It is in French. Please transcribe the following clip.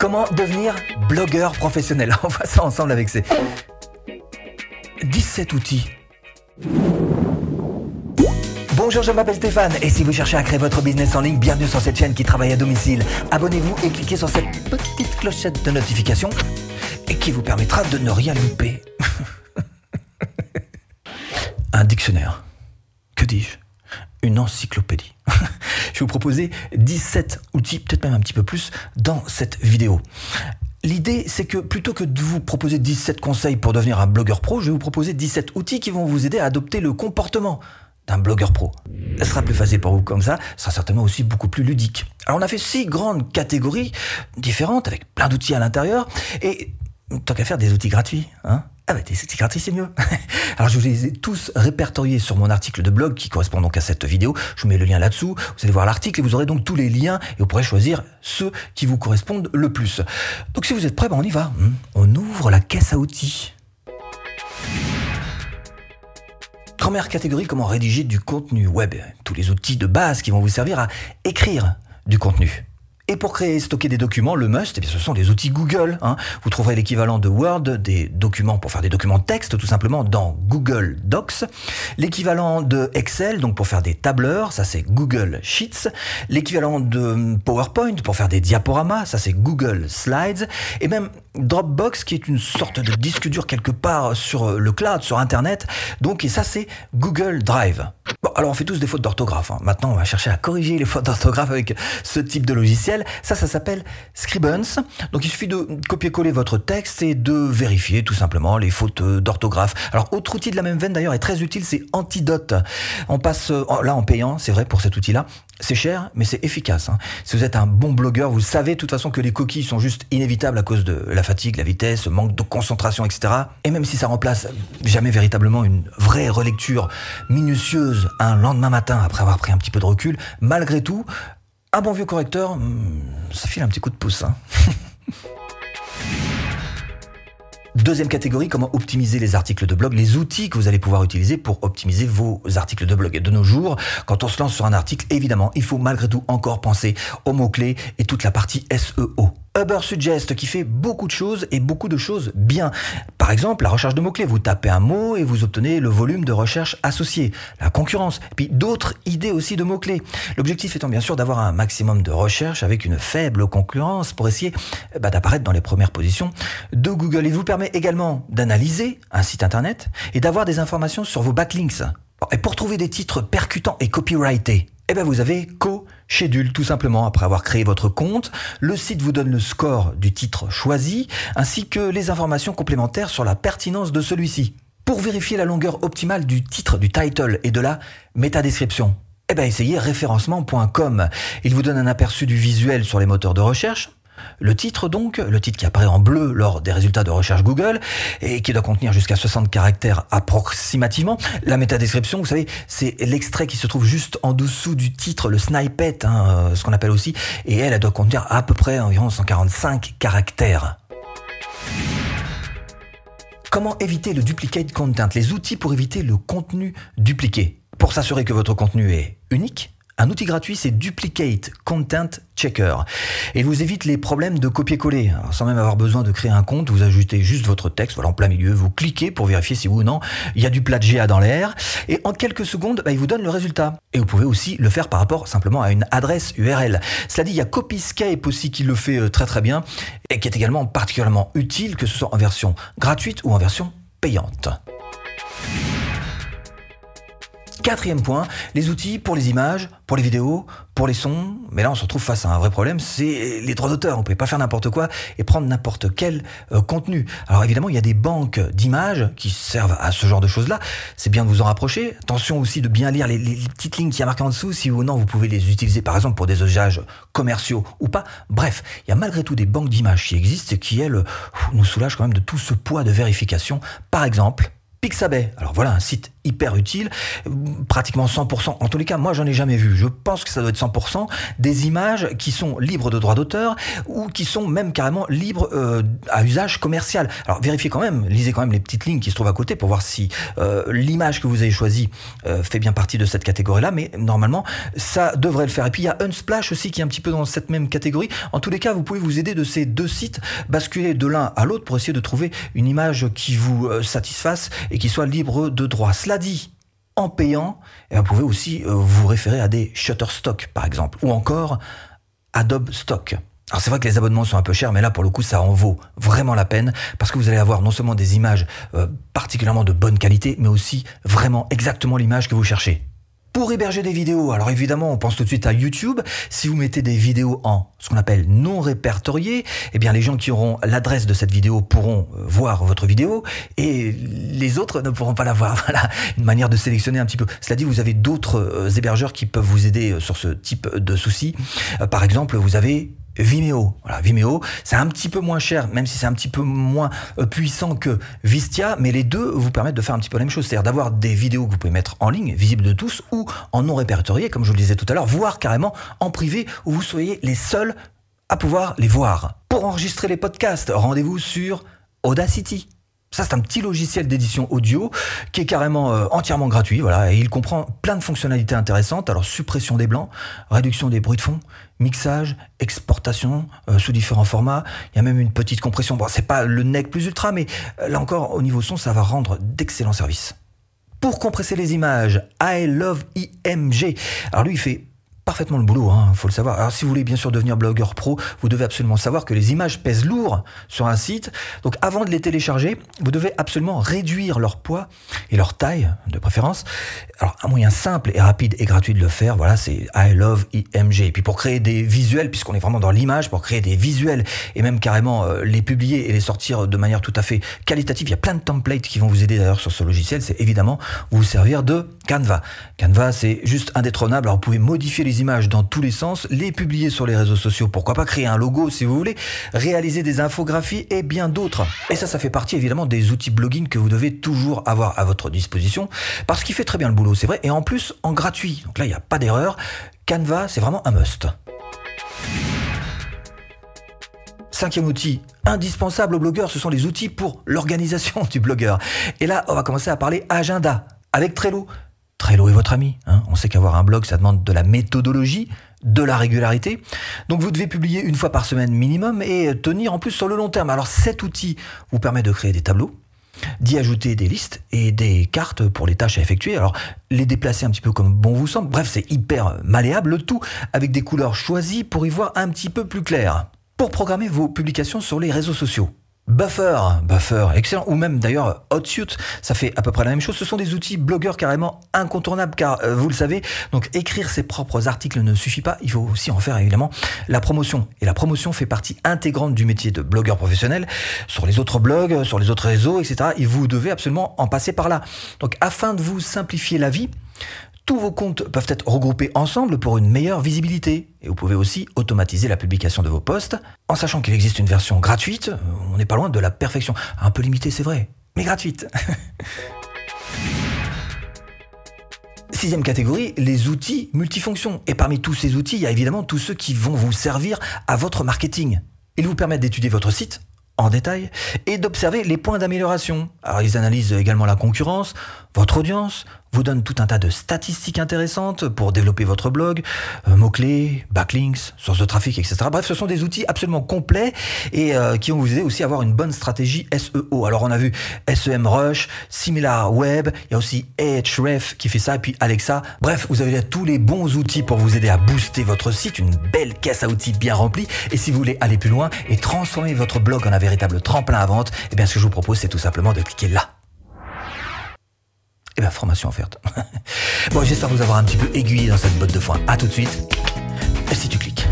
Comment devenir blogueur professionnel On voit ça ensemble avec ces 17 outils. Bonjour, je m'appelle Stéphane et si vous cherchez à créer votre business en ligne, bienvenue sur cette chaîne qui travaille à domicile. Abonnez-vous et cliquez sur cette petite clochette de notification qui vous permettra de ne rien louper. Un dictionnaire. Que dis-je? Une encyclopédie. je vais vous proposer 17 outils, peut-être même un petit peu plus, dans cette vidéo. L'idée, c'est que plutôt que de vous proposer 17 conseils pour devenir un blogueur pro, je vais vous proposer 17 outils qui vont vous aider à adopter le comportement d'un blogueur pro. Ce sera plus facile pour vous comme ça, ce sera certainement aussi beaucoup plus ludique. Alors on a fait six grandes catégories différentes avec plein d'outils à l'intérieur et tant qu'à faire des outils gratuits, hein ah bah, des outils gratuits, c'est mieux. Alors je vous les ai tous répertoriés sur mon article de blog qui correspond donc à cette vidéo. Je vous mets le lien là-dessous. Vous allez voir l'article et vous aurez donc tous les liens et vous pourrez choisir ceux qui vous correspondent le plus. Donc si vous êtes prêts, ben on y va. Hmm. On ouvre la caisse à outils. Première catégorie, comment rédiger du contenu web. Tous les outils de base qui vont vous servir à écrire du contenu. Et pour créer et stocker des documents, le must, eh bien, ce sont les outils Google. Hein. Vous trouverez l'équivalent de Word, des documents pour faire des documents texte, tout simplement, dans Google Docs. L'équivalent de Excel, donc pour faire des tableurs, ça c'est Google Sheets. L'équivalent de PowerPoint pour faire des diaporamas, ça c'est Google Slides. Et même Dropbox, qui est une sorte de disque dur quelque part sur le cloud, sur Internet. Donc, et ça c'est Google Drive. Bon, alors on fait tous des fautes d'orthographe. Hein. Maintenant, on va chercher à corriger les fautes d'orthographe avec ce type de logiciel. Ça, ça s'appelle Scribens. Donc il suffit de copier-coller votre texte et de vérifier tout simplement les fautes d'orthographe. Alors autre outil de la même veine d'ailleurs est très utile, c'est Antidote. On passe euh, là en payant, c'est vrai pour cet outil-là. C'est cher, mais c'est efficace. Hein. Si vous êtes un bon blogueur, vous savez de toute façon que les coquilles sont juste inévitables à cause de la fatigue, la vitesse, le manque de concentration, etc. Et même si ça remplace jamais véritablement une vraie relecture minutieuse un lendemain matin après avoir pris un petit peu de recul, malgré tout, un bon vieux correcteur, hmm, ça file un petit coup de pouce. Hein. Deuxième catégorie, comment optimiser les articles de blog, les outils que vous allez pouvoir utiliser pour optimiser vos articles de blog. Et de nos jours, quand on se lance sur un article, évidemment, il faut malgré tout encore penser aux mots-clés et toute la partie SEO. Uber Suggest qui fait beaucoup de choses et beaucoup de choses bien. Par exemple, la recherche de mots-clés. Vous tapez un mot et vous obtenez le volume de recherche associé. La concurrence. puis d'autres idées aussi de mots-clés. L'objectif étant bien sûr d'avoir un maximum de recherche avec une faible concurrence pour essayer bah, d'apparaître dans les premières positions de Google. Il vous permet également d'analyser un site internet et d'avoir des informations sur vos backlinks. Et pour trouver des titres percutants et copyrightés, eh ben vous avez Co-Schedule tout simplement. Après avoir créé votre compte, le site vous donne le score du titre choisi ainsi que les informations complémentaires sur la pertinence de celui-ci. Pour vérifier la longueur optimale du titre, du title et de la métadescription, eh ben essayez référencement.com. Il vous donne un aperçu du visuel sur les moteurs de recherche, le titre donc, le titre qui apparaît en bleu lors des résultats de recherche Google et qui doit contenir jusqu'à 60 caractères approximativement. La métadescription, vous savez, c'est l'extrait qui se trouve juste en dessous du titre, le snippet, hein, euh, ce qu'on appelle aussi, et elle, elle doit contenir à peu près environ 145 caractères. Comment éviter le duplicate content? Les outils pour éviter le contenu dupliqué. Pour s'assurer que votre contenu est unique, un outil gratuit, c'est Duplicate Content Checker. Et il vous évite les problèmes de copier-coller. Sans même avoir besoin de créer un compte, vous ajoutez juste votre texte, voilà, en plein milieu, vous cliquez pour vérifier si oui ou non il y a du plagiat dans l'air. Et en quelques secondes, bah, il vous donne le résultat. Et vous pouvez aussi le faire par rapport simplement à une adresse URL. Cela dit, il y a Copyscape aussi qui le fait euh, très très bien et qui est également particulièrement utile, que ce soit en version gratuite ou en version payante. Quatrième point, les outils pour les images, pour les vidéos, pour les sons. Mais là, on se retrouve face à un vrai problème, c'est les droits d'auteur. On ne peut pas faire n'importe quoi et prendre n'importe quel euh, contenu. Alors évidemment, il y a des banques d'images qui servent à ce genre de choses-là. C'est bien de vous en rapprocher. Attention aussi de bien lire les, petites lignes qui y a marquées en dessous. Si ou non, vous pouvez les utiliser par exemple pour des usages commerciaux ou pas. Bref, il y a malgré tout des banques d'images qui existent et qui, elles, nous soulagent quand même de tout ce poids de vérification. Par exemple, Pixabay. Alors voilà, un site hyper utile, pratiquement 100%. En tous les cas, moi, j'en ai jamais vu. Je pense que ça doit être 100% des images qui sont libres de droit d'auteur ou qui sont même carrément libres euh, à usage commercial. Alors vérifiez quand même, lisez quand même les petites lignes qui se trouvent à côté pour voir si euh, l'image que vous avez choisie euh, fait bien partie de cette catégorie-là. Mais normalement, ça devrait le faire. Et puis il y a Unsplash aussi qui est un petit peu dans cette même catégorie. En tous les cas, vous pouvez vous aider de ces deux sites, basculer de l'un à l'autre pour essayer de trouver une image qui vous satisfasse et qui soit libre de droit. Cela dit, en payant, et vous pouvez aussi euh, vous référer à des Shutterstock, par exemple, ou encore Adobe Stock. Alors c'est vrai que les abonnements sont un peu chers, mais là pour le coup ça en vaut vraiment la peine parce que vous allez avoir non seulement des images euh, particulièrement de bonne qualité, mais aussi vraiment exactement l'image que vous cherchez. Pour héberger des vidéos, alors évidemment, on pense tout de suite à YouTube. Si vous mettez des vidéos en ce qu'on appelle non répertoriées, eh bien les gens qui auront l'adresse de cette vidéo pourront euh, voir votre vidéo et les autres ne pourront pas la voir. Voilà, une manière de sélectionner un petit peu. Cela dit, vous avez d'autres euh, hébergeurs qui peuvent vous aider euh, sur ce type de soucis. Par exemple, vous avez Vimeo. Voilà, Vimeo, c'est un petit peu moins cher, même si c'est un petit peu moins euh, puissant que Vistia, mais les deux vous permettent de faire un petit peu la même chose, c'est-à-dire d'avoir des vidéos que vous pouvez mettre en ligne, visibles de tous, ou en non répertorié, comme je vous le disais tout à l'heure, voire carrément en privé, où vous soyez les seuls à pouvoir les voir. Pour enregistrer les podcasts, rendez-vous sur Audacity. Ça, c'est un petit logiciel d'édition audio qui est carrément euh, entièrement gratuit, voilà, et il comprend plein de fonctionnalités intéressantes. Alors, suppression des blancs, réduction des bruits de fond, mixage, exportation euh, sous différents formats. Il y a même une petite compression. Bon, c'est pas le nec plus ultra, mais euh, là encore, au niveau son, ça va rendre d'excellents services. Pour compresser les images, I Love IMG. Alors lui, il fait parfaitement le boulot, hein, faut le savoir. Alors si vous voulez bien sûr devenir blogueur pro, vous devez absolument savoir que les images pèsent lourd sur un site. Donc avant de les télécharger, vous devez absolument réduire leur poids et leur taille de préférence. Alors un moyen simple et rapide et gratuit de le faire, voilà, c'est I Love IMG. Et puis pour créer des visuels, puisqu'on est vraiment dans l'image, pour créer des visuels et même carrément euh, les publier et les sortir de manière tout à fait qualitative, il y a plein de templates qui vont vous aider d'ailleurs sur ce logiciel. C'est évidemment vous servir de Canva. Canva, c'est juste indétrônable. Alors vous pouvez modifier les images dans tous les sens, les publier sur les réseaux sociaux, pourquoi pas créer un logo si vous voulez, réaliser des infographies et bien d'autres. Et ça, ça fait partie évidemment des outils blogging que vous devez toujours avoir à votre disposition, parce qu'il fait très bien le boulot, c'est vrai, et en plus en gratuit. Donc là, il n'y a pas d'erreur. Canva, c'est vraiment un must. Cinquième outil indispensable aux blogueurs, ce sont les outils pour l'organisation du blogueur. Et là, on va commencer à parler agenda avec Trello. Trello est votre ami. Hein. On sait qu'avoir un blog, ça demande de la méthodologie, de la régularité. Donc vous devez publier une fois par semaine minimum et tenir en plus sur le long terme. Alors cet outil vous permet de créer des tableaux, d'y ajouter des listes et des cartes pour les tâches à effectuer. Alors les déplacer un petit peu comme bon vous semble. Bref, c'est hyper malléable, le tout avec des couleurs choisies pour y voir un petit peu plus clair. Pour programmer vos publications sur les réseaux sociaux. Buffer, Buffer, excellent. Ou même d'ailleurs HotSuite, ça fait à peu près la même chose. Ce sont des outils blogueurs carrément incontournables car euh, vous le savez, donc écrire ses propres articles ne suffit pas. Il faut aussi en faire évidemment la promotion. Et la promotion fait partie intégrante du métier de blogueur professionnel. Sur les autres blogs, sur les autres réseaux, etc. Et vous devez absolument en passer par là. Donc afin de vous simplifier la vie, tous vos comptes peuvent être regroupés ensemble pour une meilleure visibilité. Et vous pouvez aussi automatiser la publication de vos posts en sachant qu'il existe une version gratuite. On n'est pas loin de la perfection. Un peu limitée, c'est vrai, mais gratuite. Sixième catégorie, les outils multifonctions. Et parmi tous ces outils, il y a évidemment tous ceux qui vont vous servir à votre marketing. Ils vous permettent d'étudier votre site en détail et d'observer les points d'amélioration. Alors ils analysent également la concurrence, votre audience, vous donne tout un tas de statistiques intéressantes pour développer votre blog, euh, mots-clés, backlinks, sources de trafic, etc. Bref, ce sont des outils absolument complets et euh, qui vont vous aider aussi à avoir une bonne stratégie SEO. Alors on a vu SEMrush, SimilarWeb, il y a aussi Ahref qui fait ça, et puis Alexa. Bref, vous avez là tous les bons outils pour vous aider à booster votre site, une belle caisse à outils bien remplie. Et si vous voulez aller plus loin et transformer votre blog en un véritable tremplin à vente, eh bien ce que je vous propose, c'est tout simplement de cliquer là formation offerte. bon, j'espère vous avoir un petit peu aiguillé dans cette botte de foin. À tout de suite. Si tu cliques.